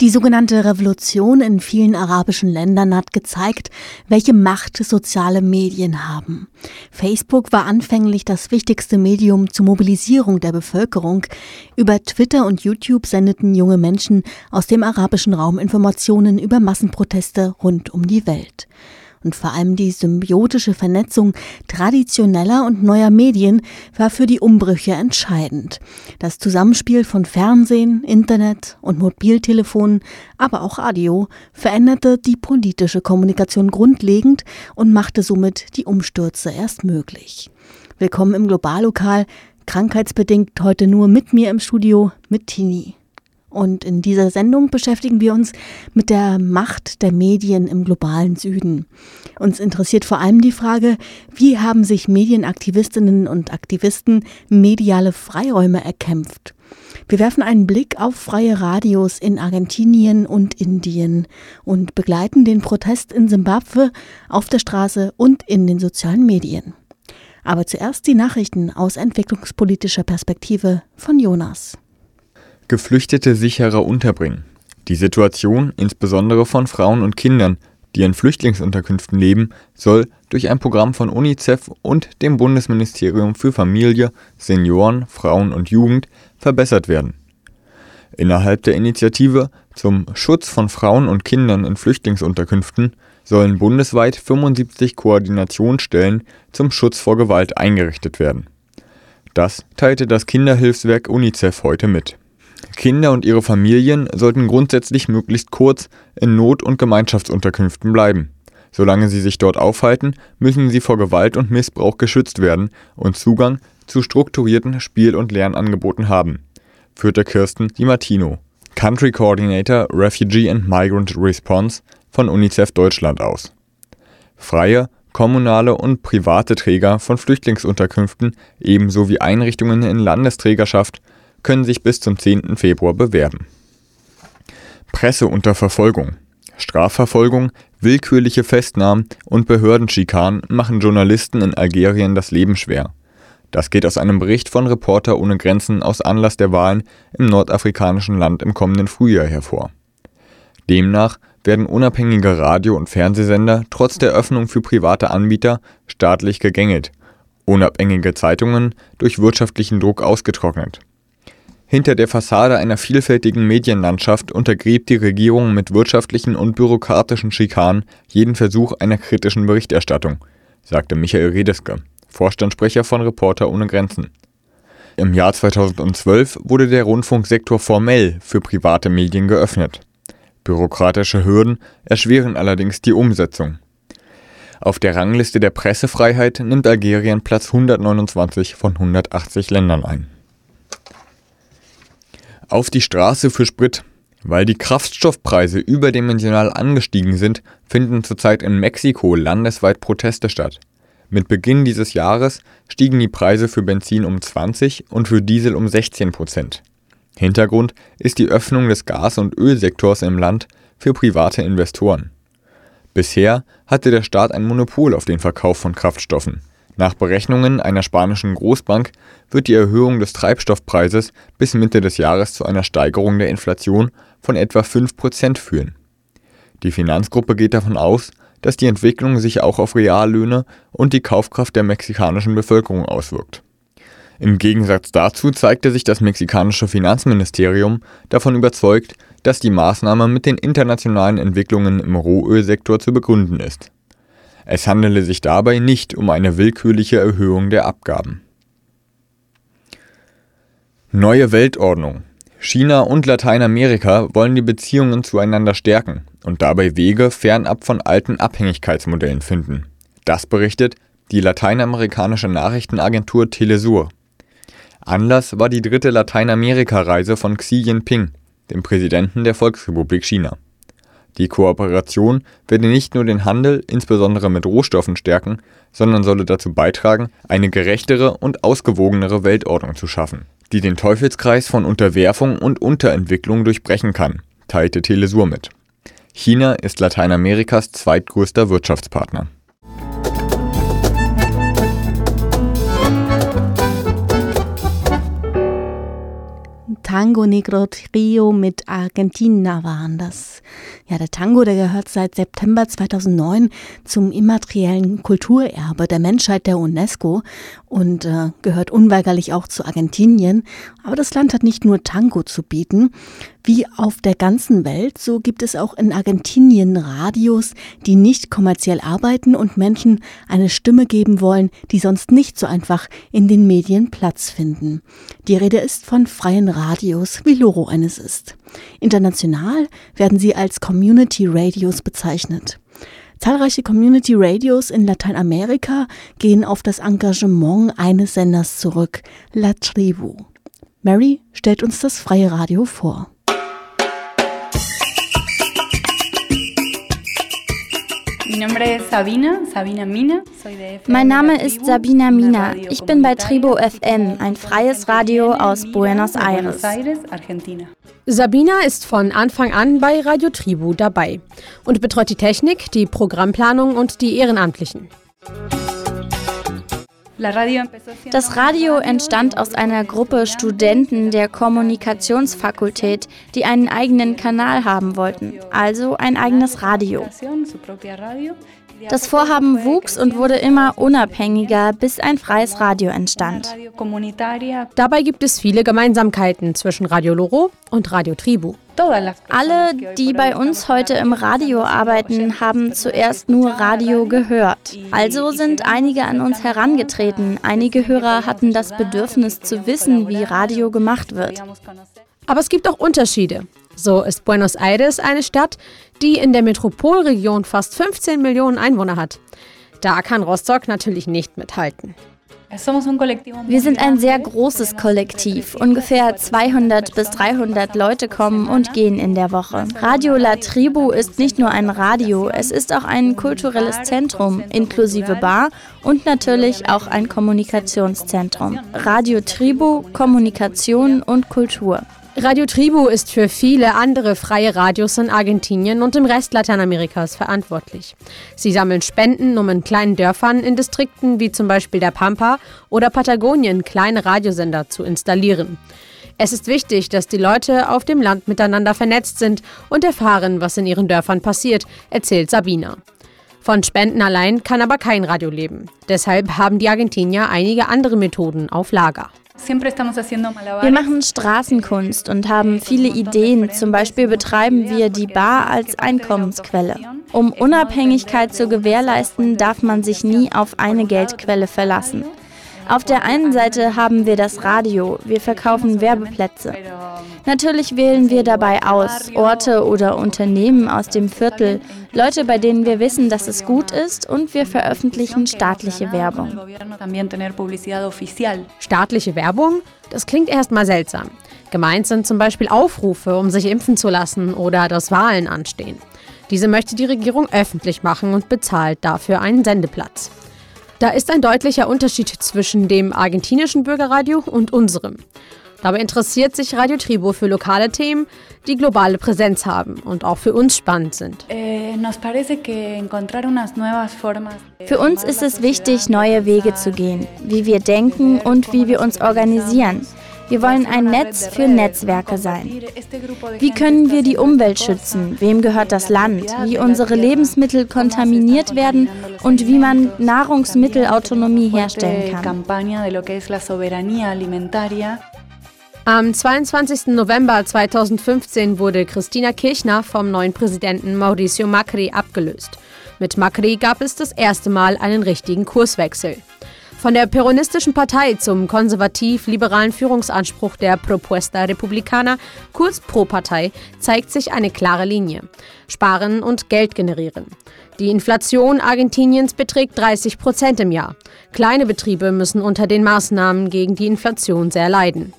Die sogenannte Revolution in vielen arabischen Ländern hat gezeigt, welche Macht soziale Medien haben. Facebook war anfänglich das wichtigste Medium zur Mobilisierung der Bevölkerung. Über Twitter und YouTube sendeten junge Menschen aus dem arabischen Raum Informationen über Massenproteste rund um die Welt und vor allem die symbiotische Vernetzung traditioneller und neuer Medien war für die Umbrüche entscheidend. Das Zusammenspiel von Fernsehen, Internet und Mobiltelefonen, aber auch Radio veränderte die politische Kommunikation grundlegend und machte somit die Umstürze erst möglich. Willkommen im Globallokal, krankheitsbedingt heute nur mit mir im Studio, mit Tini. Und in dieser Sendung beschäftigen wir uns mit der Macht der Medien im globalen Süden. Uns interessiert vor allem die Frage, wie haben sich Medienaktivistinnen und Aktivisten mediale Freiräume erkämpft? Wir werfen einen Blick auf freie Radios in Argentinien und Indien und begleiten den Protest in Simbabwe auf der Straße und in den sozialen Medien. Aber zuerst die Nachrichten aus entwicklungspolitischer Perspektive von Jonas. Geflüchtete sicherer unterbringen. Die Situation, insbesondere von Frauen und Kindern, die in Flüchtlingsunterkünften leben, soll durch ein Programm von UNICEF und dem Bundesministerium für Familie, Senioren, Frauen und Jugend verbessert werden. Innerhalb der Initiative zum Schutz von Frauen und Kindern in Flüchtlingsunterkünften sollen bundesweit 75 Koordinationsstellen zum Schutz vor Gewalt eingerichtet werden. Das teilte das Kinderhilfswerk UNICEF heute mit. Kinder und ihre Familien sollten grundsätzlich möglichst kurz in Not- und Gemeinschaftsunterkünften bleiben. Solange sie sich dort aufhalten, müssen sie vor Gewalt und Missbrauch geschützt werden und Zugang zu strukturierten Spiel- und Lernangeboten haben, führte Kirsten Di Martino, Country Coordinator Refugee and Migrant Response von UNICEF Deutschland aus. Freie, kommunale und private Träger von Flüchtlingsunterkünften ebenso wie Einrichtungen in Landesträgerschaft können sich bis zum 10. Februar bewerben. Presse unter Verfolgung. Strafverfolgung, willkürliche Festnahmen und Behördenschikanen machen Journalisten in Algerien das Leben schwer. Das geht aus einem Bericht von Reporter ohne Grenzen aus Anlass der Wahlen im nordafrikanischen Land im kommenden Frühjahr hervor. Demnach werden unabhängige Radio- und Fernsehsender trotz der Öffnung für private Anbieter staatlich gegängelt, unabhängige Zeitungen durch wirtschaftlichen Druck ausgetrocknet. Hinter der Fassade einer vielfältigen Medienlandschaft untergräbt die Regierung mit wirtschaftlichen und bürokratischen Schikanen jeden Versuch einer kritischen Berichterstattung, sagte Michael Redeske, Vorstandssprecher von Reporter ohne Grenzen. Im Jahr 2012 wurde der Rundfunksektor formell für private Medien geöffnet. Bürokratische Hürden erschweren allerdings die Umsetzung. Auf der Rangliste der Pressefreiheit nimmt Algerien Platz 129 von 180 Ländern ein auf die Straße für Sprit. Weil die Kraftstoffpreise überdimensional angestiegen sind, finden zurzeit in Mexiko landesweit Proteste statt. Mit Beginn dieses Jahres stiegen die Preise für Benzin um 20 und für Diesel um 16 Prozent. Hintergrund ist die Öffnung des Gas- und Ölsektors im Land für private Investoren. Bisher hatte der Staat ein Monopol auf den Verkauf von Kraftstoffen. Nach Berechnungen einer spanischen Großbank wird die Erhöhung des Treibstoffpreises bis Mitte des Jahres zu einer Steigerung der Inflation von etwa 5 Prozent führen. Die Finanzgruppe geht davon aus, dass die Entwicklung sich auch auf Reallöhne und die Kaufkraft der mexikanischen Bevölkerung auswirkt. Im Gegensatz dazu zeigte sich das mexikanische Finanzministerium davon überzeugt, dass die Maßnahme mit den internationalen Entwicklungen im Rohölsektor zu begründen ist es handele sich dabei nicht um eine willkürliche Erhöhung der Abgaben. Neue Weltordnung. China und Lateinamerika wollen die Beziehungen zueinander stärken und dabei Wege fernab von alten Abhängigkeitsmodellen finden. Das berichtet die lateinamerikanische Nachrichtenagentur Telesur. Anlass war die dritte Lateinamerika-Reise von Xi Jinping, dem Präsidenten der Volksrepublik China. Die Kooperation werde nicht nur den Handel, insbesondere mit Rohstoffen, stärken, sondern solle dazu beitragen, eine gerechtere und ausgewogenere Weltordnung zu schaffen, die den Teufelskreis von Unterwerfung und Unterentwicklung durchbrechen kann, teilte Telesur mit. China ist Lateinamerikas zweitgrößter Wirtschaftspartner. Tango Negro Trio mit Argentina waren das. Ja, der Tango, der gehört seit September 2009 zum immateriellen Kulturerbe der Menschheit der UNESCO und äh, gehört unweigerlich auch zu Argentinien. Aber das Land hat nicht nur Tango zu bieten. Wie auf der ganzen Welt, so gibt es auch in Argentinien Radios, die nicht kommerziell arbeiten und Menschen eine Stimme geben wollen, die sonst nicht so einfach in den Medien Platz finden. Die Rede ist von freien Radios, wie Loro eines ist. International werden sie als Community Radios bezeichnet. Zahlreiche Community Radios in Lateinamerika gehen auf das Engagement eines Senders zurück, La Tribu. Mary stellt uns das freie Radio vor. Mein Name ist Sabina Mina. Ich bin bei Tribo FM, ein freies Radio aus Buenos Aires. Sabina ist von Anfang an bei Radio Tribu dabei und betreut die Technik, die Programmplanung und die Ehrenamtlichen. Das Radio entstand aus einer Gruppe Studenten der Kommunikationsfakultät, die einen eigenen Kanal haben wollten, also ein eigenes Radio. Das Vorhaben wuchs und wurde immer unabhängiger, bis ein freies Radio entstand. Dabei gibt es viele Gemeinsamkeiten zwischen Radio Loro und Radio Tribu. Alle, die bei uns heute im Radio arbeiten, haben zuerst nur Radio gehört. Also sind einige an uns herangetreten. Einige Hörer hatten das Bedürfnis zu wissen, wie Radio gemacht wird. Aber es gibt auch Unterschiede. So ist Buenos Aires eine Stadt, die in der Metropolregion fast 15 Millionen Einwohner hat. Da kann Rostock natürlich nicht mithalten. Wir sind ein sehr großes Kollektiv. Ungefähr 200 bis 300 Leute kommen und gehen in der Woche. Radio La Tribu ist nicht nur ein Radio, es ist auch ein kulturelles Zentrum, inklusive Bar und natürlich auch ein Kommunikationszentrum. Radio Tribu, Kommunikation und Kultur. Radio Tribu ist für viele andere freie Radios in Argentinien und im Rest Lateinamerikas verantwortlich. Sie sammeln Spenden, um in kleinen Dörfern in Distrikten wie zum Beispiel der Pampa oder Patagonien kleine Radiosender zu installieren. Es ist wichtig, dass die Leute auf dem Land miteinander vernetzt sind und erfahren, was in ihren Dörfern passiert, erzählt Sabina. Von Spenden allein kann aber kein Radio leben. Deshalb haben die Argentinier einige andere Methoden auf Lager. Wir machen Straßenkunst und haben viele Ideen. Zum Beispiel betreiben wir die Bar als Einkommensquelle. Um Unabhängigkeit zu gewährleisten, darf man sich nie auf eine Geldquelle verlassen. Auf der einen Seite haben wir das Radio, wir verkaufen Werbeplätze. Natürlich wählen wir dabei aus Orte oder Unternehmen aus dem Viertel, Leute, bei denen wir wissen, dass es gut ist und wir veröffentlichen staatliche Werbung. Staatliche Werbung? Das klingt erstmal seltsam. Gemeint sind zum Beispiel Aufrufe, um sich impfen zu lassen oder dass Wahlen anstehen. Diese möchte die Regierung öffentlich machen und bezahlt dafür einen Sendeplatz. Da ist ein deutlicher Unterschied zwischen dem argentinischen Bürgerradio und unserem. Dabei interessiert sich Radio Tribo für lokale Themen, die globale Präsenz haben und auch für uns spannend sind. Eh, für uns ist es wichtig, neue Wege zu gehen, wie wir denken und wie wir uns organisieren. Wir wollen ein Netz für Netzwerke sein. Wie können wir die Umwelt schützen? Wem gehört das Land? Wie unsere Lebensmittel kontaminiert werden und wie man Nahrungsmittelautonomie herstellen kann. Am 22. November 2015 wurde Christina Kirchner vom neuen Präsidenten Mauricio Macri abgelöst. Mit Macri gab es das erste Mal einen richtigen Kurswechsel. Von der peronistischen Partei zum konservativ-liberalen Führungsanspruch der Propuesta Republicana, kurz Pro-Partei, zeigt sich eine klare Linie. Sparen und Geld generieren. Die Inflation Argentiniens beträgt 30 Prozent im Jahr. Kleine Betriebe müssen unter den Maßnahmen gegen die Inflation sehr leiden.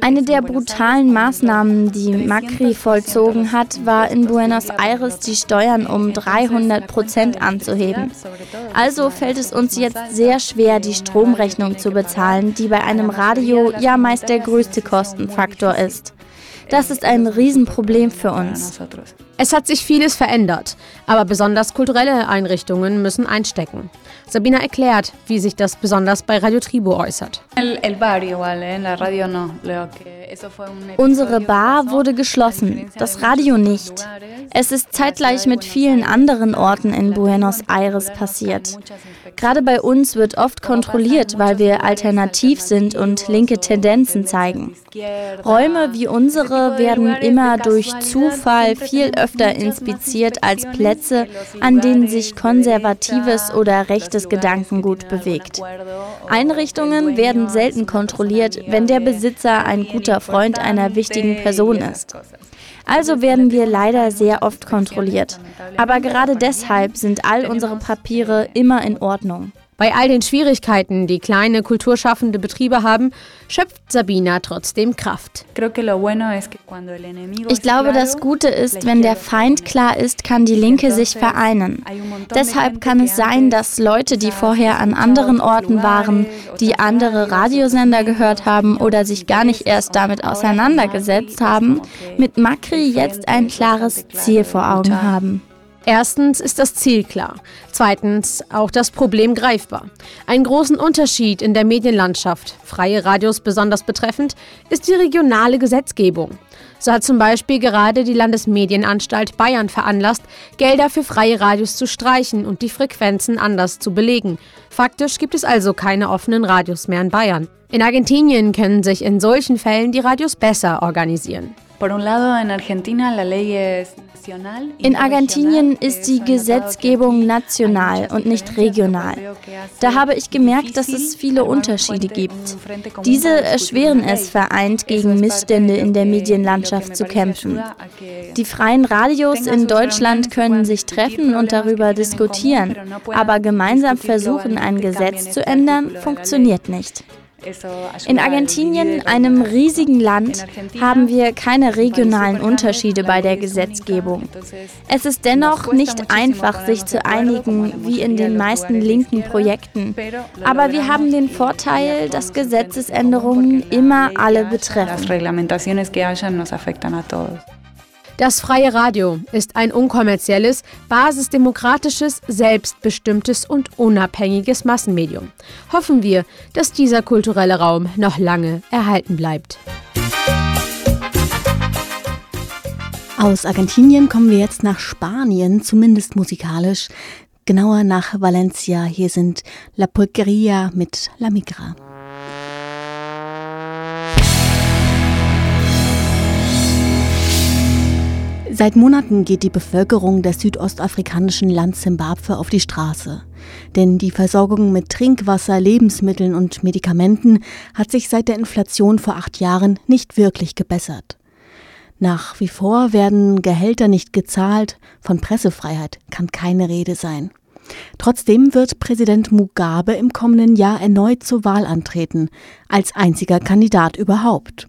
Eine der brutalen Maßnahmen, die Macri vollzogen hat, war in Buenos Aires die Steuern um 300 Prozent anzuheben. Also fällt es uns jetzt sehr schwer, die Stromrechnung zu bezahlen, die bei einem Radio ja meist der größte Kostenfaktor ist. Das ist ein Riesenproblem für uns. Es hat sich vieles verändert, aber besonders kulturelle Einrichtungen müssen einstecken. Sabina erklärt, wie sich das besonders bei Radio Tribo äußert. Unsere Bar wurde geschlossen, das Radio nicht. Es ist zeitgleich mit vielen anderen Orten in Buenos Aires passiert. Gerade bei uns wird oft kontrolliert, weil wir alternativ sind und linke Tendenzen zeigen. Räume wie unsere werden immer durch Zufall viel öfter inspiziert als Plätze, an denen sich konservatives oder rechtes Gedankengut bewegt. Einrichtungen werden selten kontrolliert, wenn der Besitzer ein guter Freund einer wichtigen Person ist. Also werden wir leider sehr oft kontrolliert. Aber gerade deshalb sind all unsere Papiere immer in Ordnung. Bei all den Schwierigkeiten, die kleine kulturschaffende Betriebe haben, schöpft Sabina trotzdem Kraft. Ich glaube, das Gute ist, wenn der Feind klar ist, kann die Linke sich vereinen. Deshalb kann es sein, dass Leute, die vorher an anderen Orten waren, die andere Radiosender gehört haben oder sich gar nicht erst damit auseinandergesetzt haben, mit Macri jetzt ein klares Ziel vor Augen haben. Erstens ist das Ziel klar. Zweitens auch das Problem greifbar. Einen großen Unterschied in der Medienlandschaft, freie Radios besonders betreffend, ist die regionale Gesetzgebung. So hat zum Beispiel gerade die Landesmedienanstalt Bayern veranlasst, Gelder für freie Radios zu streichen und die Frequenzen anders zu belegen. Faktisch gibt es also keine offenen Radios mehr in Bayern. In Argentinien können sich in solchen Fällen die Radios besser organisieren. In Argentinien ist die Gesetzgebung national und nicht regional. Da habe ich gemerkt, dass es viele Unterschiede gibt. Diese erschweren es, vereint gegen Missstände in der Medienlandschaft zu kämpfen. Die freien Radios in Deutschland können sich treffen und darüber diskutieren, aber gemeinsam versuchen, ein Gesetz zu ändern, funktioniert nicht. In Argentinien, einem riesigen Land, haben wir keine regionalen Unterschiede bei der Gesetzgebung. Es ist dennoch nicht einfach, sich zu einigen, wie in den meisten linken Projekten. Aber wir haben den Vorteil, dass Gesetzesänderungen immer alle betreffen. Das freie Radio ist ein unkommerzielles, basisdemokratisches, selbstbestimmtes und unabhängiges Massenmedium. Hoffen wir, dass dieser kulturelle Raum noch lange erhalten bleibt. Aus Argentinien kommen wir jetzt nach Spanien, zumindest musikalisch. Genauer nach Valencia. Hier sind La Pulqueria mit La Migra. Seit Monaten geht die Bevölkerung des südostafrikanischen Landes Simbabwe auf die Straße. Denn die Versorgung mit Trinkwasser, Lebensmitteln und Medikamenten hat sich seit der Inflation vor acht Jahren nicht wirklich gebessert. Nach wie vor werden Gehälter nicht gezahlt, von Pressefreiheit kann keine Rede sein. Trotzdem wird Präsident Mugabe im kommenden Jahr erneut zur Wahl antreten, als einziger Kandidat überhaupt.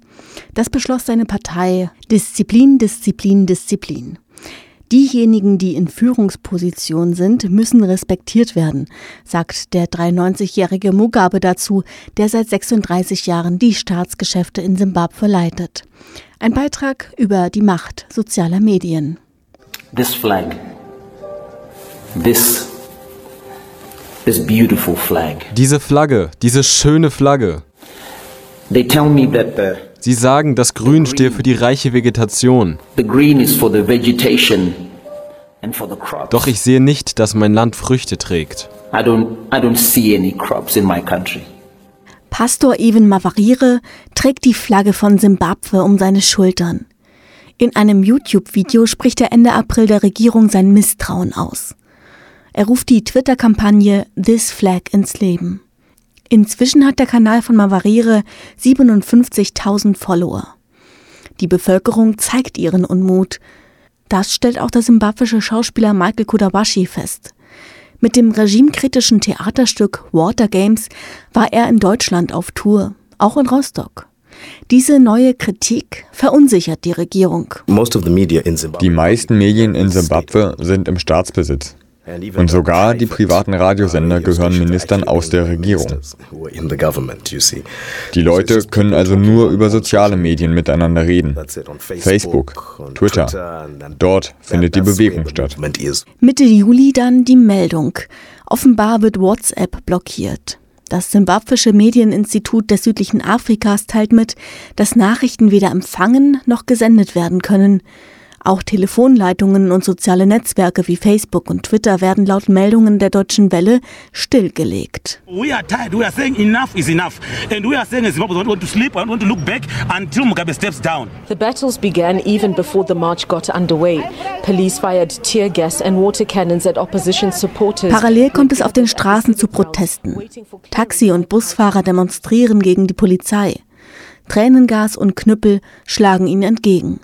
Das beschloss seine Partei Disziplin, Disziplin, Disziplin. Diejenigen, die in Führungsposition sind, müssen respektiert werden, sagt der 93-jährige Mugabe dazu, der seit 36 Jahren die Staatsgeschäfte in Simbabwe leitet. Ein Beitrag über die Macht sozialer Medien. This flag. This flag. Diese Flagge, diese schöne Flagge. They tell me that the Sie sagen, das Grün stehe für die reiche Vegetation. Doch ich sehe nicht, dass mein Land Früchte trägt. Pastor Even Mavarire trägt die Flagge von Simbabwe um seine Schultern. In einem YouTube-Video spricht er Ende April der Regierung sein Misstrauen aus. Er ruft die Twitter-Kampagne This Flag ins Leben. Inzwischen hat der Kanal von Mavarire 57.000 Follower. Die Bevölkerung zeigt ihren Unmut. Das stellt auch der simbabwische Schauspieler Michael Kudawashi fest. Mit dem regimekritischen Theaterstück Water Games war er in Deutschland auf Tour, auch in Rostock. Diese neue Kritik verunsichert die Regierung. Die meisten Medien in Simbabwe sind im Staatsbesitz. Und sogar die privaten Radiosender gehören Ministern aus der Regierung. Die Leute können also nur über soziale Medien miteinander reden. Facebook, Twitter. Dort findet die Bewegung statt. Mitte Juli dann die Meldung. Offenbar wird WhatsApp blockiert. Das Simbabwische Medieninstitut des südlichen Afrikas teilt mit, dass Nachrichten weder empfangen noch gesendet werden können. Auch Telefonleitungen und soziale Netzwerke wie Facebook und Twitter werden laut Meldungen der Deutschen Welle stillgelegt. We are tired. We are saying enough is enough. And we are saying Zimbabwe want to sleep and want to look back until Mugabe steps down. The battles began even before the march got underway. Police fired tear gas and water cannons at opposition supporters. Parallel kommt es auf den Straßen zu Protesten. Taxi- und Busfahrer demonstrieren gegen die Polizei. Tränengas und Knüppel schlagen ihnen entgegen.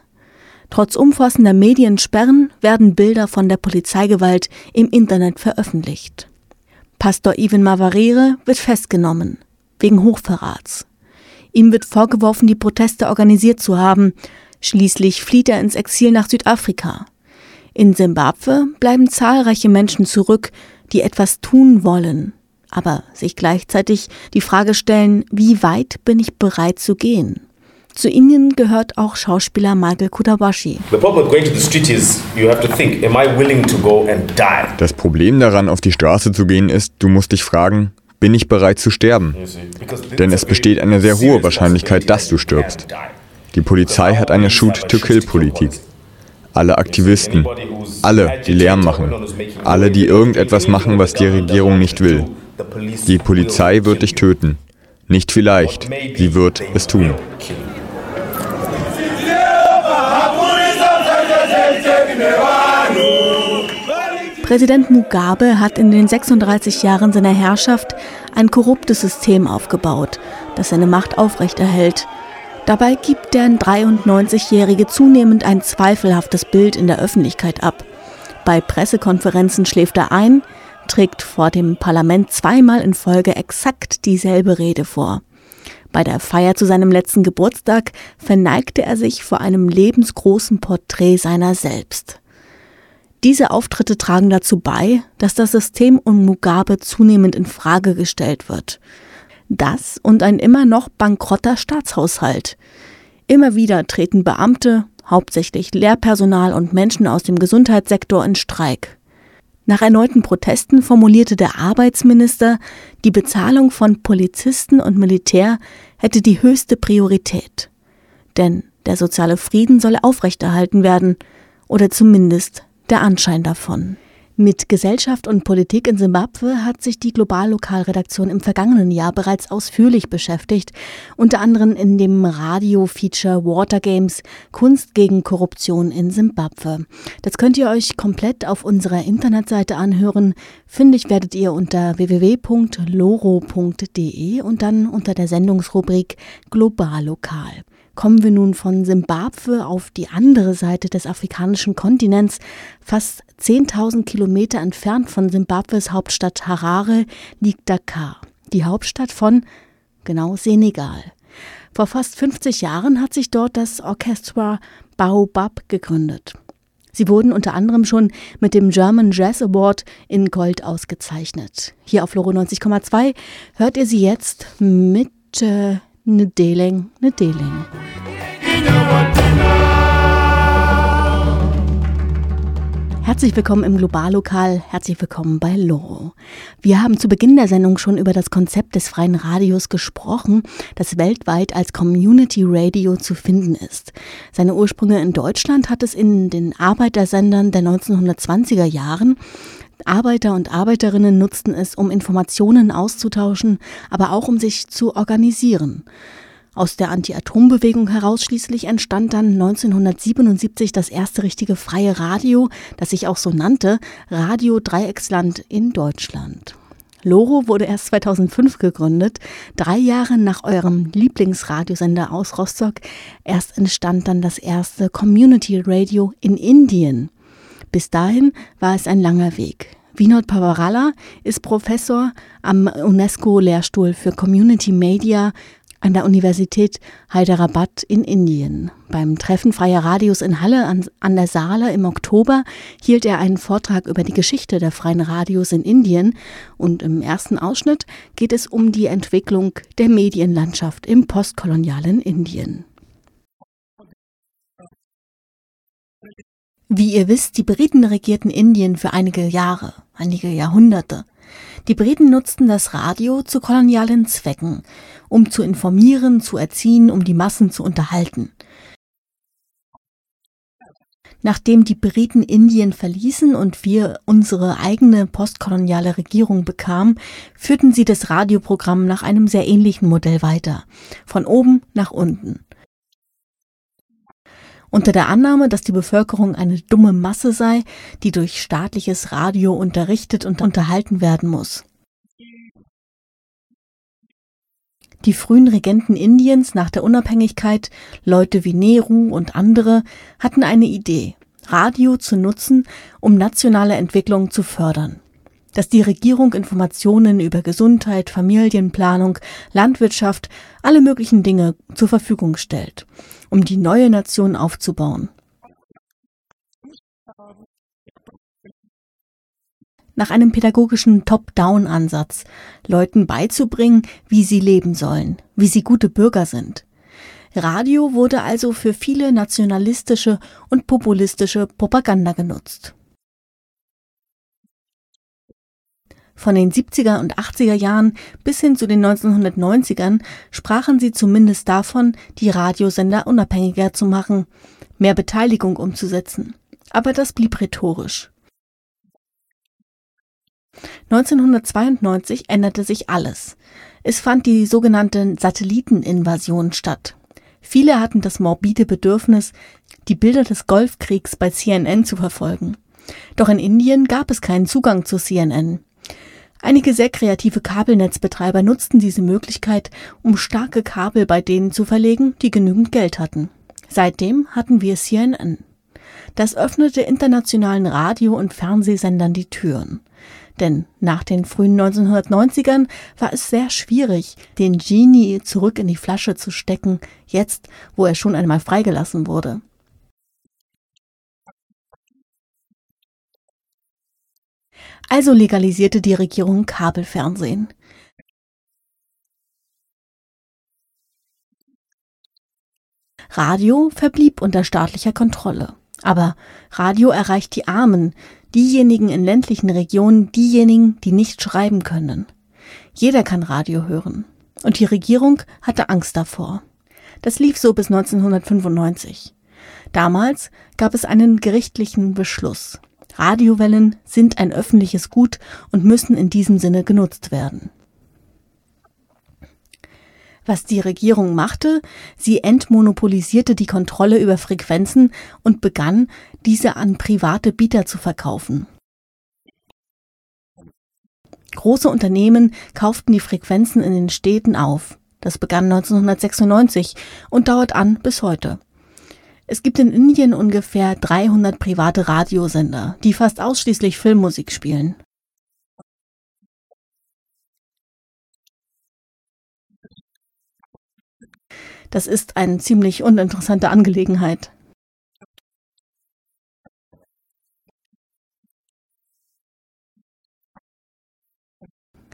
Trotz umfassender Mediensperren werden Bilder von der Polizeigewalt im Internet veröffentlicht. Pastor Ivan Mavarire wird festgenommen, wegen Hochverrats. Ihm wird vorgeworfen, die Proteste organisiert zu haben. Schließlich flieht er ins Exil nach Südafrika. In Simbabwe bleiben zahlreiche Menschen zurück, die etwas tun wollen, aber sich gleichzeitig die Frage stellen, wie weit bin ich bereit zu gehen? Zu ihnen gehört auch Schauspieler Michael Kutabashi. Das Problem daran, auf die Straße zu gehen, ist, du musst dich fragen, bin ich bereit zu sterben? Denn es besteht eine sehr hohe Wahrscheinlichkeit, dass du stirbst. Die Polizei hat eine Shoot-to-Kill-Politik. Alle Aktivisten, alle, die Lärm machen, alle, die irgendetwas machen, was die Regierung nicht will. Die Polizei wird dich töten. Nicht vielleicht, sie wird es tun. Präsident Mugabe hat in den 36 Jahren seiner Herrschaft ein korruptes System aufgebaut, das seine Macht aufrechterhält. Dabei gibt der 93-Jährige zunehmend ein zweifelhaftes Bild in der Öffentlichkeit ab. Bei Pressekonferenzen schläft er ein, trägt vor dem Parlament zweimal in Folge exakt dieselbe Rede vor. Bei der Feier zu seinem letzten Geburtstag verneigte er sich vor einem lebensgroßen Porträt seiner selbst. Diese Auftritte tragen dazu bei, dass das System um Mugabe zunehmend in Frage gestellt wird. Das und ein immer noch bankrotter Staatshaushalt. Immer wieder treten Beamte, hauptsächlich Lehrpersonal und Menschen aus dem Gesundheitssektor in Streik. Nach erneuten Protesten formulierte der Arbeitsminister, die Bezahlung von Polizisten und Militär hätte die höchste Priorität. Denn der soziale Frieden solle aufrechterhalten werden oder zumindest der Anschein davon. Mit Gesellschaft und Politik in Simbabwe hat sich die Globallokalredaktion im vergangenen Jahr bereits ausführlich beschäftigt, unter anderem in dem Radio-Feature Water Games Kunst gegen Korruption in Simbabwe. Das könnt ihr euch komplett auf unserer Internetseite anhören. Fündig werdet ihr unter www.loro.de und dann unter der Sendungsrubrik Globallokal. Kommen wir nun von Simbabwe auf die andere Seite des afrikanischen Kontinents. Fast 10.000 Kilometer entfernt von Simbabwes Hauptstadt Harare liegt Dakar, die Hauptstadt von, genau, Senegal. Vor fast 50 Jahren hat sich dort das Orchestra Baobab gegründet. Sie wurden unter anderem schon mit dem German Jazz Award in Gold ausgezeichnet. Hier auf Loro 90,2 hört ihr sie jetzt mit äh, Ndeling, Ndeling. Herzlich willkommen im Globallokal, herzlich willkommen bei Loro. Wir haben zu Beginn der Sendung schon über das Konzept des freien Radios gesprochen, das weltweit als Community Radio zu finden ist. Seine Ursprünge in Deutschland hat es in den Arbeitersendern der 1920er Jahren Arbeiter und Arbeiterinnen nutzten es, um Informationen auszutauschen, aber auch um sich zu organisieren. Aus der Anti-Atom-Bewegung heraus schließlich entstand dann 1977 das erste richtige freie Radio, das sich auch so nannte, Radio Dreiecksland in Deutschland. Loro wurde erst 2005 gegründet, drei Jahre nach eurem Lieblingsradiosender aus Rostock. Erst entstand dann das erste Community Radio in Indien. Bis dahin war es ein langer Weg. Vinod Pavarala ist Professor am UNESCO-Lehrstuhl für Community Media an der Universität Hyderabad in Indien. Beim Treffen Freier Radios in Halle an, an, der Saale im Oktober hielt er einen Vortrag über die Geschichte der freien Radios in Indien und im ersten Ausschnitt geht es um die Entwicklung der Medienlandschaft im postkolonialen Indien. Wie ihr wisst, die Briten regierten Indien für einige Jahre, einige Jahrhunderte. Die Briten nutzten das Radio zu kolonialen Zwecken, um zu informieren, zu erziehen, um die Massen zu unterhalten. Nachdem die Briten Indien verließen und wir unsere eigene postkoloniale Regierung bekamen, führten sie das Radioprogramm nach einem sehr ähnlichen Modell weiter, von oben nach unten. Unter der Annahme, dass die Bevölkerung eine dumme Masse sei, die durch staatliches Radio unterrichtet und unterhalten werden muss. Die frühen Regenten Indiens nach der Unabhängigkeit, Leute wie Nehru und andere, hatten eine Idee, Radio zu nutzen, um nationale Entwicklung zu fördern. Dass die Regierung Informationen über Gesundheit, Familienplanung, Landwirtschaft, alle möglichen Dinge zur Verfügung stellt um die neue Nation aufzubauen. Nach einem pädagogischen Top-Down-Ansatz, Leuten beizubringen, wie sie leben sollen, wie sie gute Bürger sind. Radio wurde also für viele nationalistische und populistische Propaganda genutzt. Von den 70er und 80er Jahren bis hin zu den 1990ern sprachen sie zumindest davon, die Radiosender unabhängiger zu machen, mehr Beteiligung umzusetzen. Aber das blieb rhetorisch. 1992 änderte sich alles. Es fand die sogenannte Satelliteninvasion statt. Viele hatten das morbide Bedürfnis, die Bilder des Golfkriegs bei CNN zu verfolgen. Doch in Indien gab es keinen Zugang zu CNN. Einige sehr kreative Kabelnetzbetreiber nutzten diese Möglichkeit, um starke Kabel bei denen zu verlegen, die genügend Geld hatten. Seitdem hatten wir CNN. Das öffnete internationalen Radio- und Fernsehsendern die Türen. Denn nach den frühen 1990ern war es sehr schwierig, den Genie zurück in die Flasche zu stecken, jetzt, wo er schon einmal freigelassen wurde. Also legalisierte die Regierung Kabelfernsehen. Radio verblieb unter staatlicher Kontrolle. Aber Radio erreicht die Armen, diejenigen in ländlichen Regionen, diejenigen, die nicht schreiben können. Jeder kann Radio hören. Und die Regierung hatte Angst davor. Das lief so bis 1995. Damals gab es einen gerichtlichen Beschluss. Radiowellen sind ein öffentliches Gut und müssen in diesem Sinne genutzt werden. Was die Regierung machte, sie entmonopolisierte die Kontrolle über Frequenzen und begann, diese an private Bieter zu verkaufen. Große Unternehmen kauften die Frequenzen in den Städten auf. Das begann 1996 und dauert an bis heute. Es gibt in Indien ungefähr 300 private Radiosender, die fast ausschließlich Filmmusik spielen. Das ist eine ziemlich uninteressante Angelegenheit.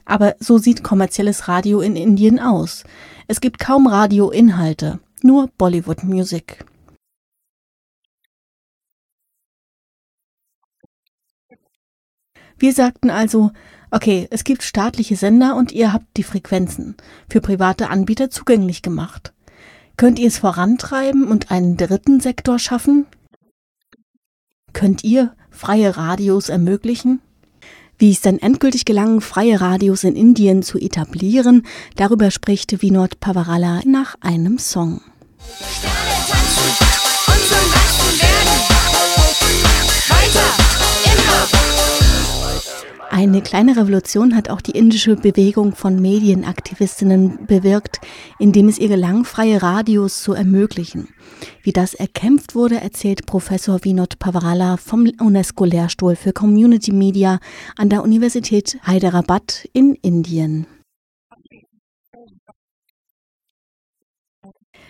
Aber so sieht kommerzielles Radio in Indien aus. Es gibt kaum Radioinhalte, nur Bollywood Wir sagten also, okay, es gibt staatliche Sender und ihr habt die Frequenzen für private Anbieter zugänglich gemacht. Könnt ihr es vorantreiben und einen dritten Sektor schaffen? Könnt ihr freie Radios ermöglichen? Wie es dann endgültig gelang, freie Radios in Indien zu etablieren, darüber spricht Vinod Pavarala nach einem Song. Sterne tanzen Eine kleine Revolution hat auch die indische Bewegung von Medienaktivistinnen bewirkt, indem es ihr gelang, freie Radios zu ermöglichen. Wie das erkämpft wurde, erzählt Professor Vinod Pavarala vom UNESCO-Lehrstuhl für Community Media an der Universität Hyderabad in Indien.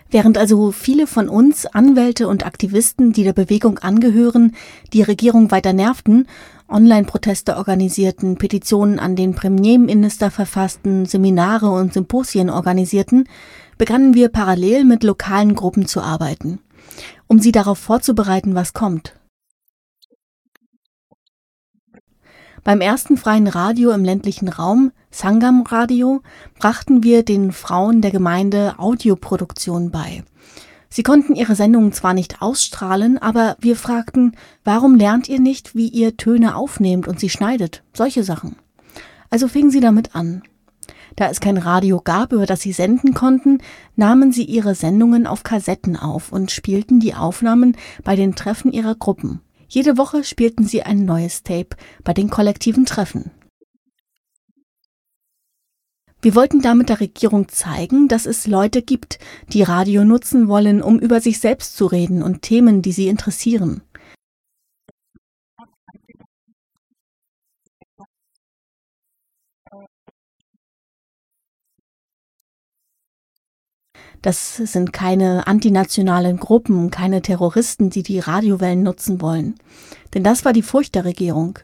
Während also viele von uns, Anwälte und Aktivisten, die der Bewegung angehören, die Regierung weiter nervten, Online-Proteste organisierten, Petitionen an den Premierminister verfassten, Seminare und Symposien organisierten, begannen wir parallel mit lokalen Gruppen zu arbeiten, um sie darauf vorzubereiten, was kommt. Beim ersten freien Radio im ländlichen Raum, Sangam Radio, brachten wir den Frauen der Gemeinde Audioproduktion bei. Sie konnten ihre Sendungen zwar nicht ausstrahlen, aber wir fragten, warum lernt ihr nicht, wie ihr Töne aufnehmt und sie schneidet? Solche Sachen. Also fingen sie damit an. Da es kein Radio gab, über das sie senden konnten, nahmen sie ihre Sendungen auf Kassetten auf und spielten die Aufnahmen bei den Treffen ihrer Gruppen. Jede Woche spielten sie ein neues Tape bei den kollektiven Treffen. Wir wollten damit der Regierung zeigen, dass es Leute gibt, die Radio nutzen wollen, um über sich selbst zu reden und Themen, die sie interessieren. Das sind keine antinationalen Gruppen, keine Terroristen, die die Radiowellen nutzen wollen. Denn das war die Furcht der Regierung.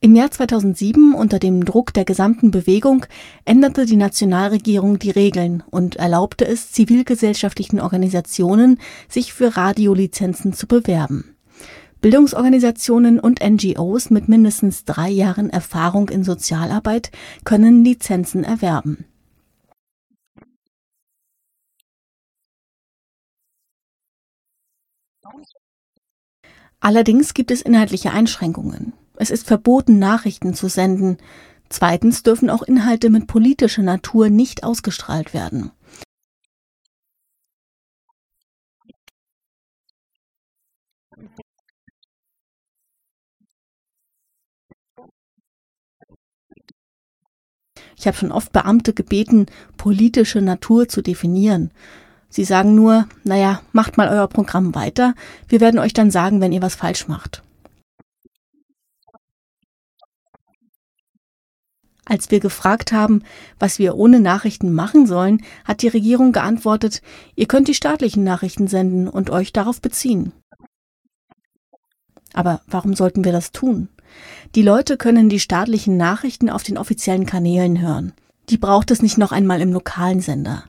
Im Jahr 2007, unter dem Druck der gesamten Bewegung, änderte die Nationalregierung die Regeln und erlaubte es zivilgesellschaftlichen Organisationen, sich für Radiolizenzen zu bewerben. Bildungsorganisationen und NGOs mit mindestens drei Jahren Erfahrung in Sozialarbeit können Lizenzen erwerben. Allerdings gibt es inhaltliche Einschränkungen. Es ist verboten, Nachrichten zu senden. Zweitens dürfen auch Inhalte mit politischer Natur nicht ausgestrahlt werden. Ich habe schon oft Beamte gebeten, politische Natur zu definieren. Sie sagen nur, naja, macht mal euer Programm weiter, wir werden euch dann sagen, wenn ihr was falsch macht. Als wir gefragt haben, was wir ohne Nachrichten machen sollen, hat die Regierung geantwortet, ihr könnt die staatlichen Nachrichten senden und euch darauf beziehen. Aber warum sollten wir das tun? Die Leute können die staatlichen Nachrichten auf den offiziellen Kanälen hören. Die braucht es nicht noch einmal im lokalen Sender.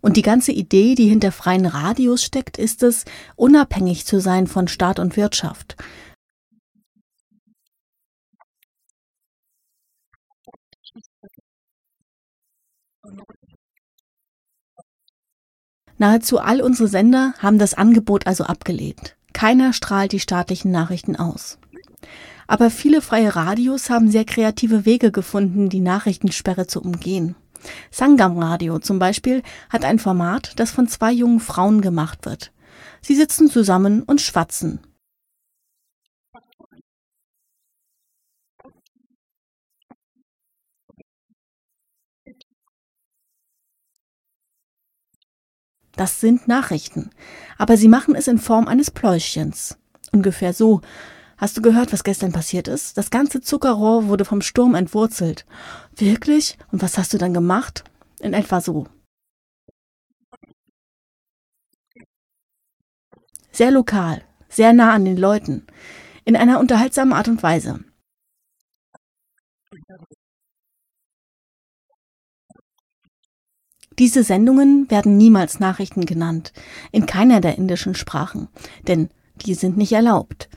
Und die ganze Idee, die hinter freien Radios steckt, ist es, unabhängig zu sein von Staat und Wirtschaft. Nahezu all unsere Sender haben das Angebot also abgelehnt. Keiner strahlt die staatlichen Nachrichten aus. Aber viele freie Radios haben sehr kreative Wege gefunden, die Nachrichtensperre zu umgehen. Sangam Radio zum Beispiel hat ein Format, das von zwei jungen Frauen gemacht wird. Sie sitzen zusammen und schwatzen. Das sind Nachrichten, aber sie machen es in Form eines Pläuschens. Ungefähr so. Hast du gehört, was gestern passiert ist? Das ganze Zuckerrohr wurde vom Sturm entwurzelt. Wirklich? Und was hast du dann gemacht? In etwa so. Sehr lokal, sehr nah an den Leuten, in einer unterhaltsamen Art und Weise. Diese Sendungen werden niemals Nachrichten genannt, in keiner der indischen Sprachen, denn die sind nicht erlaubt.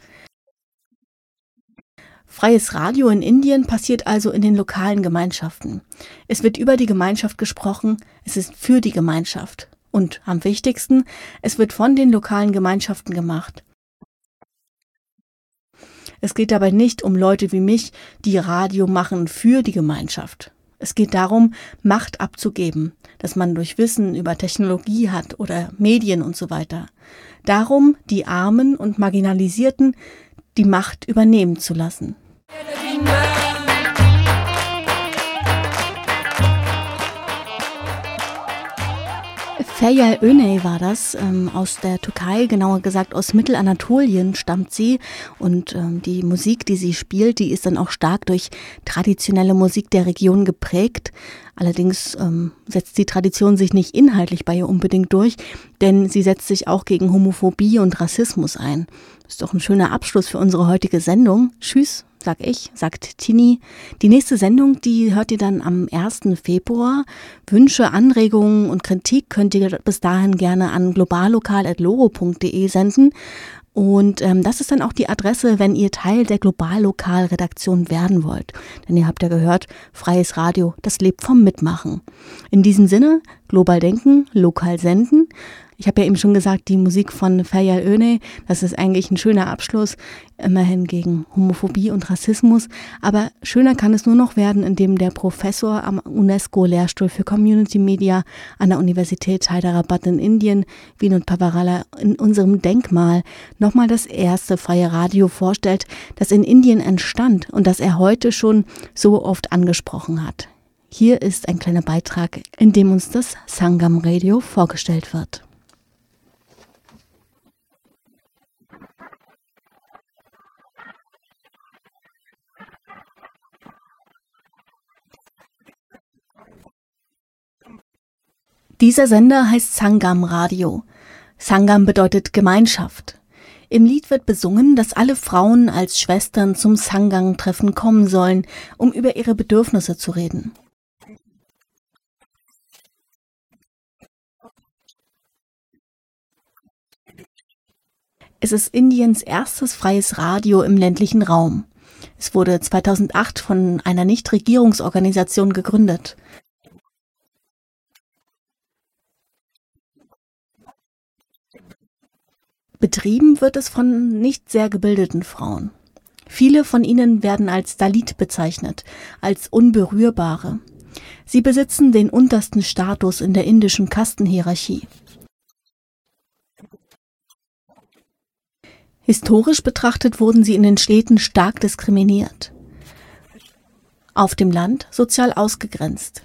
Freies Radio in Indien passiert also in den lokalen Gemeinschaften. Es wird über die Gemeinschaft gesprochen, es ist für die Gemeinschaft. Und am wichtigsten, es wird von den lokalen Gemeinschaften gemacht. Es geht dabei nicht um Leute wie mich, die Radio machen für die Gemeinschaft. Es geht darum, Macht abzugeben, dass man durch Wissen über Technologie hat oder Medien und so weiter. Darum, die Armen und Marginalisierten die Macht übernehmen zu lassen. Feryal Öney war das, ähm, aus der Türkei, genauer gesagt aus Mittelanatolien stammt sie. Und ähm, die Musik, die sie spielt, die ist dann auch stark durch traditionelle Musik der Region geprägt. Allerdings ähm, setzt die Tradition sich nicht inhaltlich bei ihr unbedingt durch, denn sie setzt sich auch gegen Homophobie und Rassismus ein. Ist doch ein schöner Abschluss für unsere heutige Sendung. Tschüss sag ich, sagt Tini. Die nächste Sendung, die hört ihr dann am 1. Februar. Wünsche, Anregungen und Kritik könnt ihr bis dahin gerne an globallokal.loro.de senden. Und ähm, das ist dann auch die Adresse, wenn ihr Teil der Globallokal-Redaktion werden wollt. Denn ihr habt ja gehört, freies Radio, das lebt vom Mitmachen. In diesem Sinne, global denken, lokal senden. Ich habe ja eben schon gesagt, die Musik von Feryal Öne, das ist eigentlich ein schöner Abschluss, immerhin gegen Homophobie und Rassismus. Aber schöner kann es nur noch werden, indem der Professor am UNESCO-Lehrstuhl für Community Media an der Universität Hyderabad in Indien, Vinod Pavarala, in unserem Denkmal nochmal das erste freie Radio vorstellt, das in Indien entstand und das er heute schon so oft angesprochen hat. Hier ist ein kleiner Beitrag, in dem uns das Sangam Radio vorgestellt wird. Dieser Sender heißt Sangam Radio. Sangam bedeutet Gemeinschaft. Im Lied wird besungen, dass alle Frauen als Schwestern zum Sangang-Treffen kommen sollen, um über ihre Bedürfnisse zu reden. Es ist Indiens erstes freies Radio im ländlichen Raum. Es wurde 2008 von einer Nichtregierungsorganisation gegründet. Betrieben wird es von nicht sehr gebildeten Frauen. Viele von ihnen werden als Dalit bezeichnet, als Unberührbare. Sie besitzen den untersten Status in der indischen Kastenhierarchie. Historisch betrachtet wurden sie in den Städten stark diskriminiert. Auf dem Land sozial ausgegrenzt.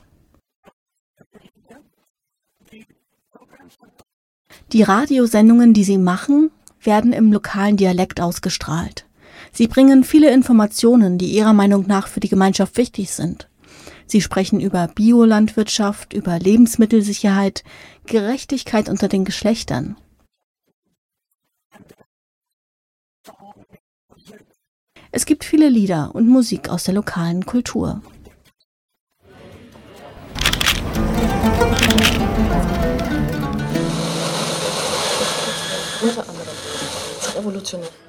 Die Radiosendungen, die sie machen, werden im lokalen Dialekt ausgestrahlt. Sie bringen viele Informationen, die ihrer Meinung nach für die Gemeinschaft wichtig sind. Sie sprechen über Biolandwirtschaft, über Lebensmittelsicherheit, Gerechtigkeit unter den Geschlechtern. Es gibt viele Lieder und Musik aus der lokalen Kultur. Revolutionär.